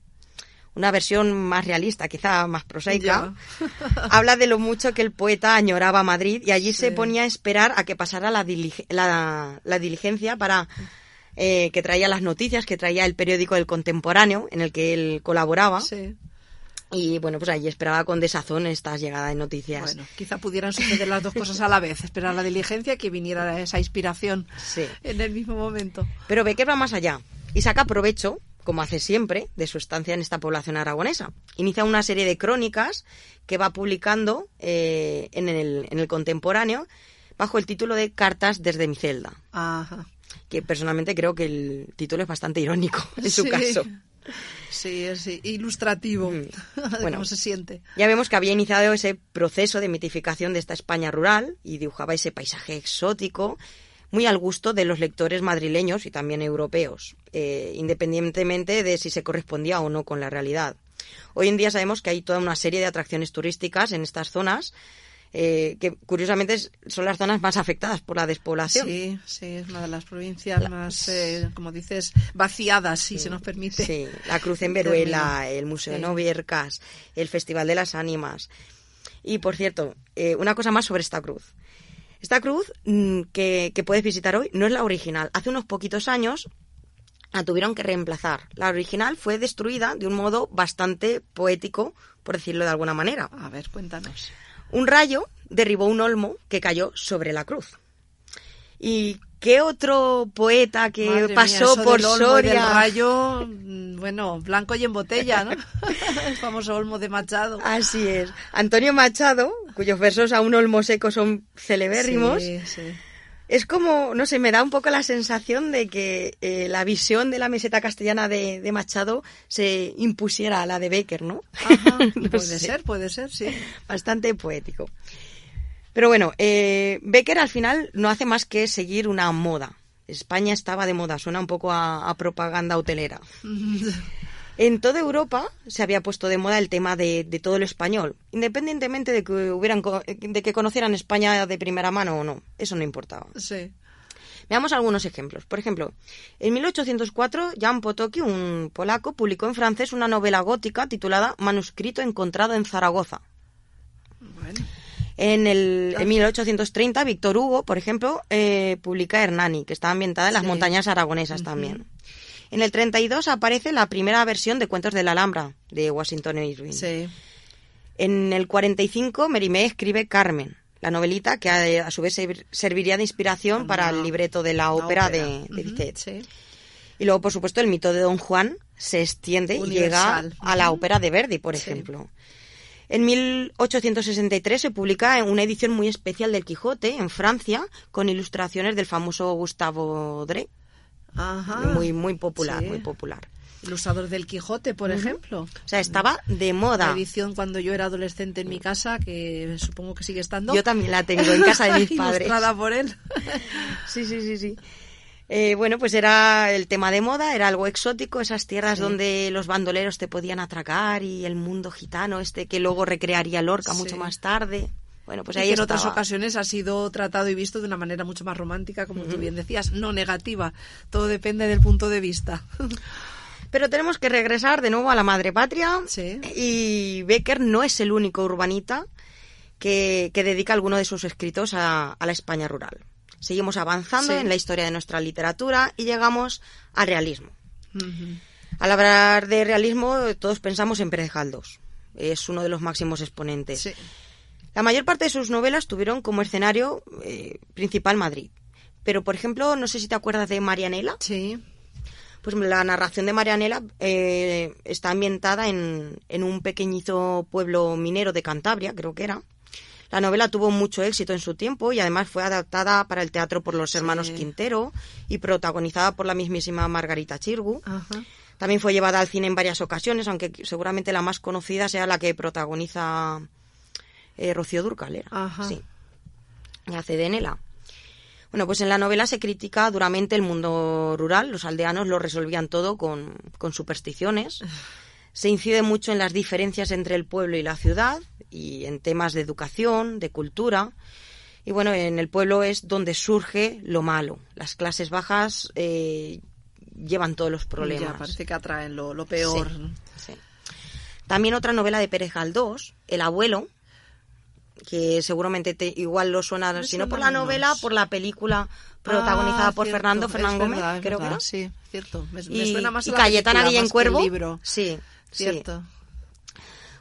Una versión más realista, quizá más prosaica, habla de lo mucho que el poeta añoraba Madrid y allí se ponía a esperar a que pasara la, dilig- la- la diligencia para eh, que traía las noticias, que traía el periódico El Contemporáneo, en el que él colaboraba. Sí. Y bueno, pues allí esperaba con desazón esta llegada de noticias. Bueno, quizá pudieran suceder las dos cosas a la vez. Esperar la diligencia y que viniera esa inspiración Sí. en el mismo momento. Pero Becker va más allá y saca provecho, como hace siempre, de su estancia en esta población aragonesa. Inicia una serie de crónicas que va publicando eh, en, el, en el contemporáneo bajo el título de Cartas desde mi celda, Ajá. que personalmente creo que el título es bastante irónico en su Sí. caso. Sí, es sí, ilustrativo Mm. Bueno. cómo se siente. Ya vemos que había iniciado ese proceso de mitificación de esta España rural y dibujaba ese paisaje exótico muy al gusto de los lectores madrileños y también europeos, eh, independientemente de si se correspondía o no con la realidad. Hoy en día sabemos que hay toda una serie de atracciones turísticas en estas zonas, eh, que curiosamente son las zonas más afectadas por la despoblación. Sí, sí, es una de las provincias más, eh, como dices, vaciadas, si se nos permite. Sí, la Cruz en. Veruela, el Museo de. Noviercas, el Festival de las Ánimas. Y por cierto, eh, una cosa más sobre esta cruz. Esta cruz mm, que, que puedes visitar hoy no es la original. Hace unos poquitos años la tuvieron que reemplazar. La original fue destruida de un modo bastante poético, por decirlo de alguna manera. A ver, cuéntanos. Un rayo derribó un olmo que cayó sobre la cruz. ¿Y qué otro poeta que Madre pasó por del olmo y del Soria? rayo, mm, bueno, blanco y en botella, ¿no? El famoso olmo de Machado. Así es. Antonio Machado, cuyos versos a un olmo seco son celebérrimos, Sí, sí. es como, no sé, me da un poco la sensación de que eh, la visión de la meseta castellana de, de Machado se impusiera a la de Becker, ¿no? Ajá, No puede sé. ser, puede ser, sí. Bastante poético. Pero bueno, eh, Becker al final no hace más que seguir una moda. España estaba de moda, suena un poco a, a propaganda hotelera. En toda Europa se había puesto de moda el tema de, de todo lo español, independientemente de que hubieran de que conocieran España de primera mano o no, eso no importaba. Sí. Veamos algunos ejemplos. Por ejemplo, en 1804 Jan Potocki, un polaco, publicó en francés una novela gótica titulada Manuscrito encontrado en Zaragoza. En, el, en 1830, Víctor Hugo, por ejemplo, eh, publica Hernani, que está ambientada en las Sí. montañas aragonesas también. En el 32 aparece la primera versión de Cuentos de la Alhambra, de Washington Irving. Sí. En el 45, Mérimée escribe Carmen, la novelita que a, a su vez ser- serviría de inspiración para el libreto de la ópera, ópera. de, de Bizet. sí. Y luego, por supuesto, el mito de Don Juan se extiende y llega a la ópera de Verdi, por Sí. ejemplo. En 1863 se publica una edición muy especial del Quijote en Francia con ilustraciones del famoso Gustavo Dre, Ajá. muy muy popular, Sí. muy popular. Ilustrador del Quijote, por ejemplo. O sea, estaba de La moda. edición cuando yo era adolescente en mi casa, que supongo que sigue estando. Yo también la tengo en casa de mis padres. Ilustrada por él. Sí, sí, sí, sí. Eh, bueno, pues era el tema de moda, era algo exótico, esas tierras Sí. donde los bandoleros te podían atracar y el mundo gitano este que luego recrearía Lorca Sí. mucho más tarde. Bueno, pues Y ahí que en otras ocasiones ha sido tratado y visto de una manera mucho más romántica, como tú bien decías, no negativa. Todo depende del punto de vista. Pero tenemos que regresar de nuevo a la madre patria Sí. y Becker no es el único urbanita que, que dedica alguno de sus escritos a, a la España rural. Seguimos avanzando Sí. en la historia de nuestra literatura y llegamos al realismo. Al hablar de realismo, todos pensamos en Pérez Galdós. Es uno de los máximos exponentes. Sí. La mayor parte de sus novelas tuvieron como escenario eh, principal Madrid. Pero, por ejemplo, no sé si te acuerdas de Marianela. Sí. Pues la narración de Marianela eh, está ambientada en, en un pequeñito pueblo minero de Cantabria, creo que era. La novela tuvo mucho éxito en su tiempo y además fue adaptada para el teatro por los hermanos Quintero y protagonizada por la mismísima Margarita Chirgu. Ajá. También fue llevada al cine en varias ocasiones, aunque seguramente la más conocida sea la que protagoniza eh, Rocío Durcal. Sí. Y hace de Nela. Bueno, pues en la novela se critica duramente el mundo rural. Los aldeanos lo resolvían todo con, con supersticiones. Se incide mucho en las diferencias entre el pueblo y la ciudad y en temas de educación, de cultura. Y bueno, en el pueblo es donde surge lo malo. Las clases bajas eh, llevan todos los problemas. Ya, parece que atraen lo, lo peor. Sí. ¿no? Sí. También otra novela de Pérez Galdós, El abuelo, que seguramente te, igual lo suena, Me si no por la novela, por la película protagonizada Ah, por cierto, Fernando Fernán Gómez, verdad, creo que era. Sí, cierto. Me, me Y, suena más y Cayetana Guillén Cuervo. libro. Sí, sí. Cierto.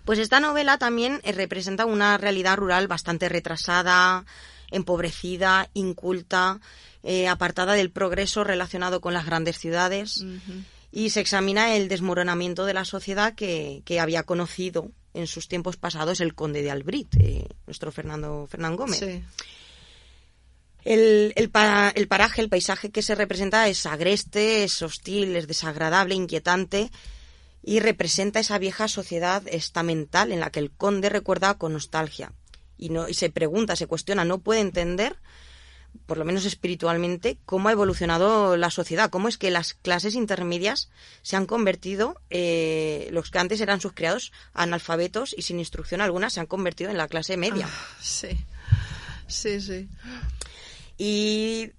Pues esta novela también eh, representa una realidad rural bastante retrasada, empobrecida, inculta, eh, apartada del progreso relacionado con las grandes ciudades y se examina el desmoronamiento de la sociedad que, que había conocido en sus tiempos pasados el conde de Albrit, eh, nuestro Fernando Fernán Gómez. Sí. El, el, el paraje, el paisaje que se representa es agreste, es hostil, es desagradable, inquietante y representa esa vieja sociedad estamental en la que el conde recuerda con nostalgia y, no, y se pregunta, se cuestiona, no puede entender, por lo menos espiritualmente, cómo ha evolucionado la sociedad, cómo es que las clases intermedias se han convertido, eh, los que antes eran sus criados analfabetos y sin instrucción alguna, se han convertido en la clase media. Ah, sí. Sí, sí. Y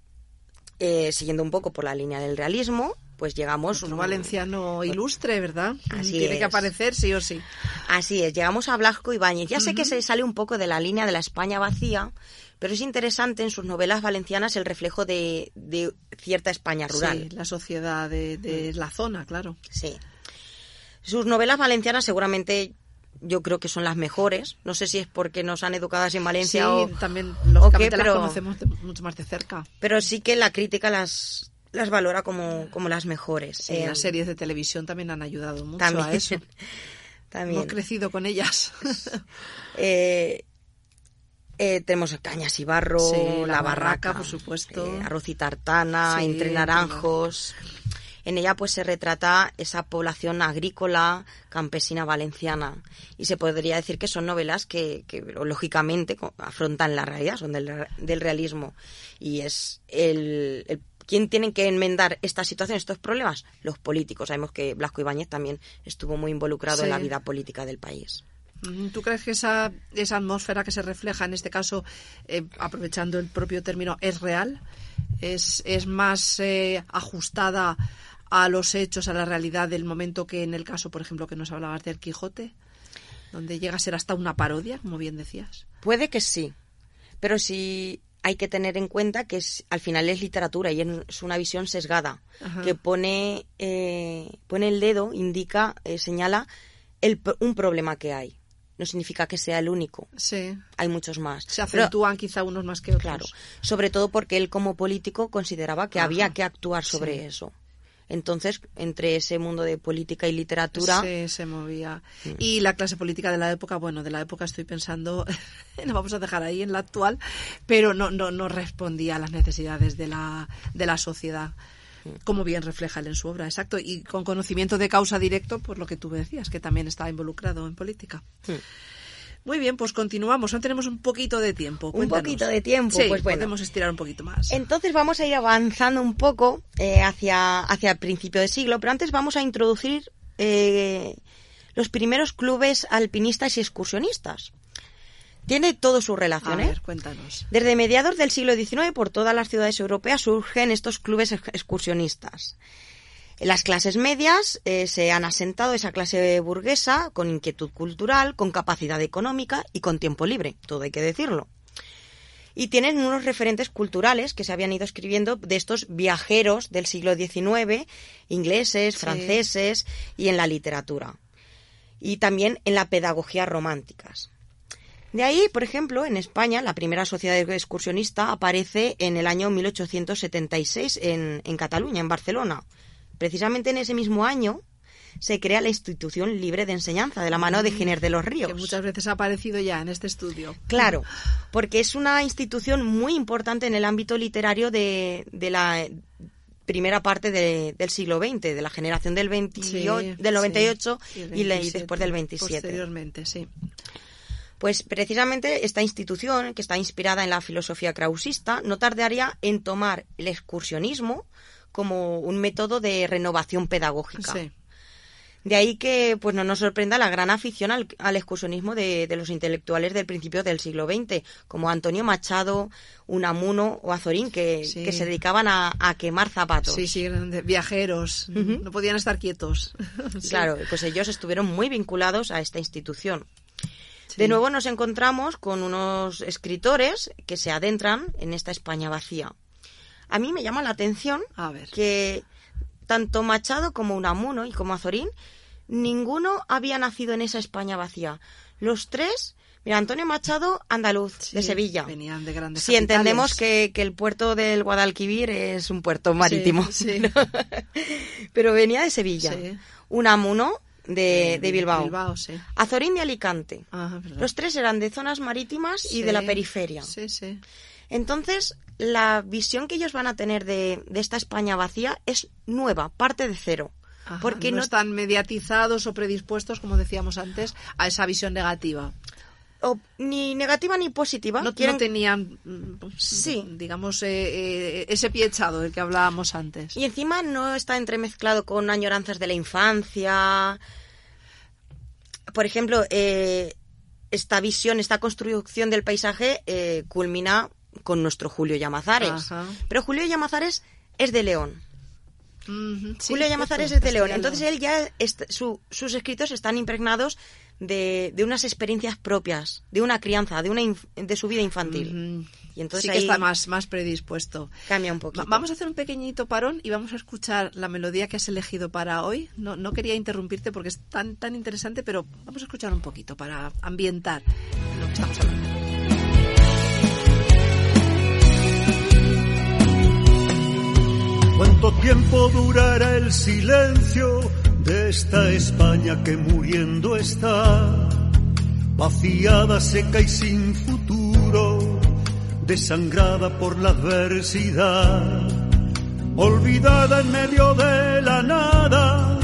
eh, siguiendo un poco por la línea del realismo, pues llegamos... Un- valenciano ilustre, ¿verdad? Así Tiene es. que aparecer sí o sí. Así es, llegamos a Blasco Ibáñez. Ya sé que se sale un poco de la línea de la España vacía, pero es interesante en sus novelas valencianas el reflejo de, de cierta España rural. Sí, la sociedad de, de la zona, claro. Sí. Sus novelas valencianas seguramente yo creo que son las mejores. No sé si es porque nos han educadas en Valencia sí, o... también, o lógicamente, las pero- conocemos mucho más de cerca. Pero sí que la crítica las, las valora como, como las mejores. Sí, Eh, las series de televisión también han ayudado mucho también, a eso. también. Hemos crecido con ellas. Eh, eh, tenemos Cañas y Barro, Sí, La, La Barraca, Barraca, por supuesto. eh, Arroz y Tartana, Sí, Entre Naranjos. En ella pues se retrata esa población agrícola campesina valenciana y se podría decir que son novelas que, que, lógicamente afrontan la realidad, son del, del realismo y es el, el- ¿Quién tienen que enmendar esta situación, estos problemas? Los políticos. Sabemos que Blasco Ibáñez también estuvo muy involucrado en la vida política del país. Mm, ¿Tú crees que esa, esa atmósfera que se refleja en este caso, eh, aprovechando el propio término, es real? ¿Es, es más eh, ajustada a los hechos, a la realidad del momento que en el caso, por ejemplo, que nos hablabas del Quijote? Donde llega a ser hasta una parodia, como bien decías. Puede que sí, pero sí hay que tener en cuenta que es, al final es literatura y es una visión sesgada, Ajá. que pone, eh, pone el dedo, indica, eh, señala el, un problema que hay. No significa que sea el único, Sí. hay muchos más. Se Pero- acentúan quizá unos más que otros. Claro, sobre todo porque él como político consideraba que Ajá. había que actuar sobre Sí. eso. Entonces, entre ese mundo de política y literatura, Sí, se movía. Y la clase política de la época, bueno, de la época estoy pensando, la vamos a dejar ahí en la actual, pero no, no, no respondía a las necesidades de la, de la sociedad, como bien refleja él en su obra, exacto. Y con conocimiento de causa directo, por lo que tú decías, que también estaba involucrado en política. Muy bien, pues continuamos. Aún tenemos un poquito de tiempo. Un poquito de tiempo, Sí, pues bueno. podemos estirar un poquito más. Entonces vamos a ir avanzando un poco eh, hacia, hacia el principio de siglo, pero antes vamos a introducir eh, los primeros clubes alpinistas y excursionistas. Tiene todo su A relación, ¿eh? ver, cuéntanos. Desde mediados del siglo XIX, por todas las ciudades europeas surgen estos clubes ex- excursionistas. Las clases medias eh, se han asentado esa clase burguesa con inquietud cultural, con capacidad económica y con tiempo libre, todo hay que decirlo. Y tienen unos referentes culturales que se habían ido escribiendo de estos viajeros del siglo XIX, ingleses, Sí. franceses y en la literatura. Y también en la pedagogía románticas. De ahí, por ejemplo, en España, la primera sociedad excursionista aparece en el año 1876 en, en Cataluña, en Barcelona. Precisamente en ese mismo año se crea la institución libre de enseñanza de la mano de Giner de los Ríos. Que muchas veces ha aparecido ya en este estudio. Claro, porque es una institución muy importante en el ámbito literario de, de la primera parte de- del siglo XX, de la generación del, 28, Sí, del 98 sí, el y, la- y 27, después del 27. Posteriormente, sí. Pues precisamente esta institución, que está inspirada en la filosofía krausista, no tardaría en tomar el excursionismo como un método de renovación pedagógica. Sí. De ahí que pues no nos sorprenda la gran afición al, al excursionismo de, de los intelectuales del principio del siglo XX, como Antonio Machado, Unamuno o Azorín, que, Sí. que se dedicaban a, a quemar zapatos. Sí, sí, viajeros. No podían estar quietos. Sí. Claro, pues ellos estuvieron muy vinculados a esta institución. Sí. De nuevo nos encontramos con unos escritores que se adentran en esta España vacía. A mí me llama la atención A ver. que tanto Machado como Unamuno y como Azorín, ninguno había nacido en esa España vacía. Los tres, mira, Antonio Machado, andaluz, Sí, de Sevilla. Venían de grandes Si entendemos que, que el puerto del Guadalquivir es un puerto marítimo. Sí. Pero venía de Sevilla. Sí. Unamuno de, de Bilbao. Bilbao, sí. Azorín de Alicante. Ah. Los tres eran de zonas marítimas y de la periferia. Sí, sí. Entonces, la visión que ellos van a tener de, de esta España vacía es nueva, parte de cero. Ajá, porque no, no, están mediatizados o predispuestos, como decíamos antes, a esa visión negativa. o ni negativa ni positiva. No, quieren- no tenían, Sí. digamos, eh, eh, ese pie echado del que hablábamos antes. Y encima no está entremezclado con añoranzas de la infancia. Por ejemplo, eh, esta visión, esta construcción del paisaje culmina con nuestro Julio Llamazares. Ajá. Pero Julio Llamazares es de León. Sí, Julio Llamazares es de León. Entonces él ya, su- sus escritos están impregnados de, de unas experiencias propias, de una crianza, de, una de su vida infantil. Y entonces sí que ahí está más, más predispuesto. cambia un poquito. Va- Vamos a hacer un pequeñito parón y vamos a escuchar la melodía que has elegido para hoy. No, no quería interrumpirte porque es tan, tan interesante, pero vamos a escuchar un poquito para ambientar lo que estamos hablando. ¿Cuánto tiempo durará el silencio de esta España que muriendo está? Vaciada, seca y sin futuro, desangrada por la adversidad, olvidada en medio de la nada,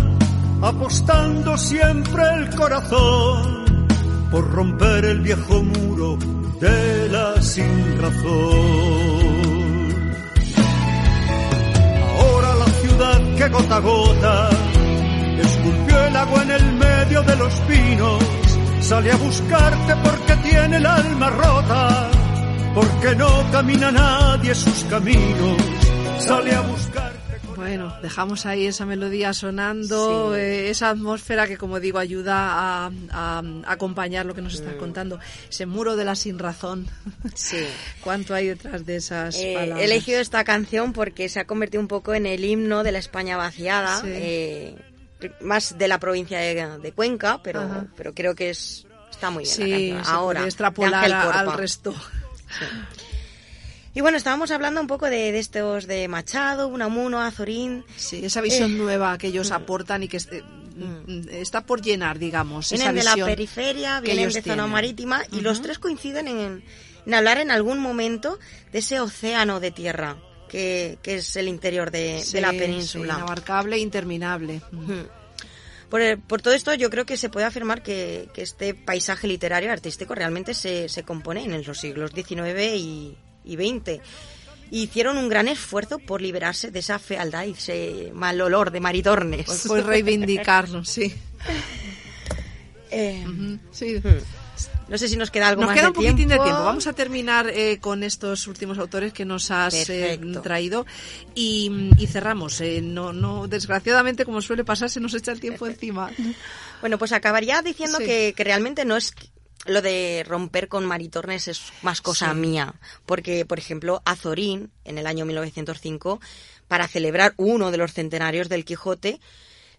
apostando siempre el corazón por romper el viejo muro de la sin gota a gota esculpió el agua en el medio de los pinos. Sale a buscarte porque tiene el alma rota, porque no camina nadie sus caminos. Sale a buscarte. Bueno, dejamos ahí esa melodía sonando, eh, esa atmósfera que, como digo, ayuda a, a- a acompañar lo que nos Mm. estás contando. Ese muro de la sin razón. Sí. ¿Cuánto hay detrás de esas Eh, palabras? he elegido esta canción porque se ha convertido un poco en el himno de la España vaciada, Sí. eh, más de la provincia de, de Cuenca, pero, Ajá. pero creo que es está muy bien la Sí, se Ahora, puede de extrapolar al resto. Y bueno, estábamos hablando un poco de, de estos de Machado, Unamuno, Azorín. Sí, esa visión Eh, nueva que ellos aportan y que este- está por llenar, digamos. esa Vienen de la periferia, vienen de zona marítima y los tres coinciden en, en hablar en algún momento de ese océano de tierra que, que es el interior de, Sí, de la sí, península. inabarcable e interminable. Por, el- por todo esto, yo creo que se puede afirmar que, que este paisaje literario artístico realmente se, se compone en los siglos XIX y, y XX. Y hicieron un gran esfuerzo por liberarse de esa fealdad y ese mal olor de maritornes. Pues fue reivindicarlo, sí. Eh, sí. no sé si nos queda algo Nos más queda de un poquitín de tiempo. Vamos a terminar eh, con estos últimos autores que nos has eh, traído y, y cerramos. Eh, no, no, desgraciadamente, como suele pasar, se nos echa el tiempo encima. Bueno, pues acabaría diciendo Sí. que, que realmente no es lo de romper con maritornes es más cosa Sí. mía, porque por ejemplo Azorín en el año 1905 para celebrar uno de los centenarios del Quijote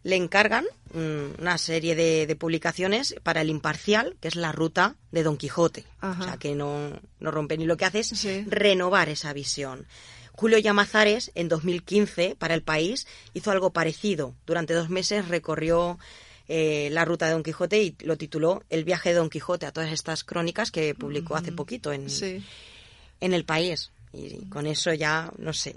le encargan mm, una serie de, de publicaciones para el Imparcial, que es la ruta de Don Quijote. Ajá. O sea, que no, no rompe ni lo que hace es Sí. renovar esa visión. Julio Llamazares, en 2015, para el país, hizo algo parecido. Durante dos meses recorrió eh, la ruta de Don Quijote y lo tituló El viaje de Don Quijote a todas estas crónicas que publicó hace poquito en, Sí. en el país. Y con eso ya, no sé,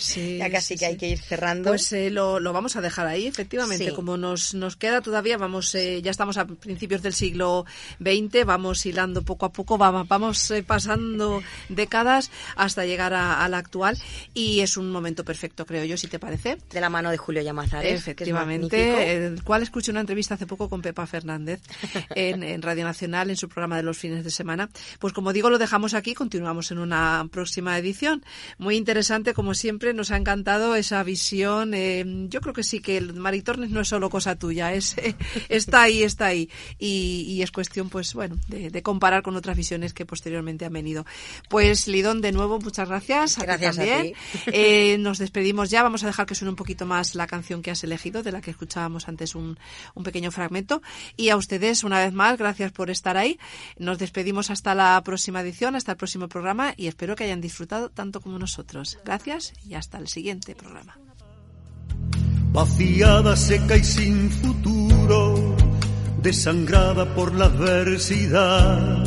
Sí, ya casi sí, que hay que ir cerrando. Pues eh, lo, lo vamos a dejar ahí, efectivamente. Sí. Como nos, nos queda todavía, vamos, eh, ya estamos a principios del siglo XX, vamos hilando poco a poco, vamos, vamos eh, pasando décadas hasta llegar a, a la actual y es un momento perfecto, creo yo, si te parece. de la mano de Julio Llamazares. que es Efectivamente, el cual escuché una entrevista hace poco con Pepa Fernández en, en Radio Nacional en su programa de los fines de semana. Pues como digo, lo dejamos aquí, continuamos en una próxima edición. Muy interesante, como siempre, nos ha encantado esa visión. eh, yo creo que sí que el Maritornes no es solo cosa tuya, es eh, está ahí, está ahí. Y, y es cuestión, pues bueno, de, de comparar con otras visiones que posteriormente han venido. Pues Lidón, de nuevo, muchas gracias. A ti Gracias a también. ti. Eh, nos despedimos ya. Vamos a dejar que suene un poquito más la canción que has elegido, de la que escuchábamos antes un, un pequeño fragmento. Y a ustedes, una vez más, gracias por estar ahí. Nos despedimos hasta la próxima edición, hasta el próximo programa y espero que hayan disfrutado tanto como nosotros. Gracias y hasta el siguiente programa. vaciada, seca y sin futuro, desangrada por la adversidad,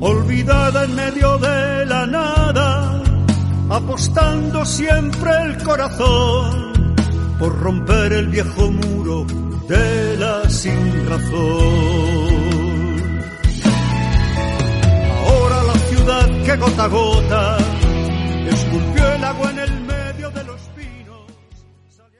olvidada en medio de la nada, apostando siempre el corazón por romper el viejo muro de la sin razón. gota a gota esculpió el agua en el medio de los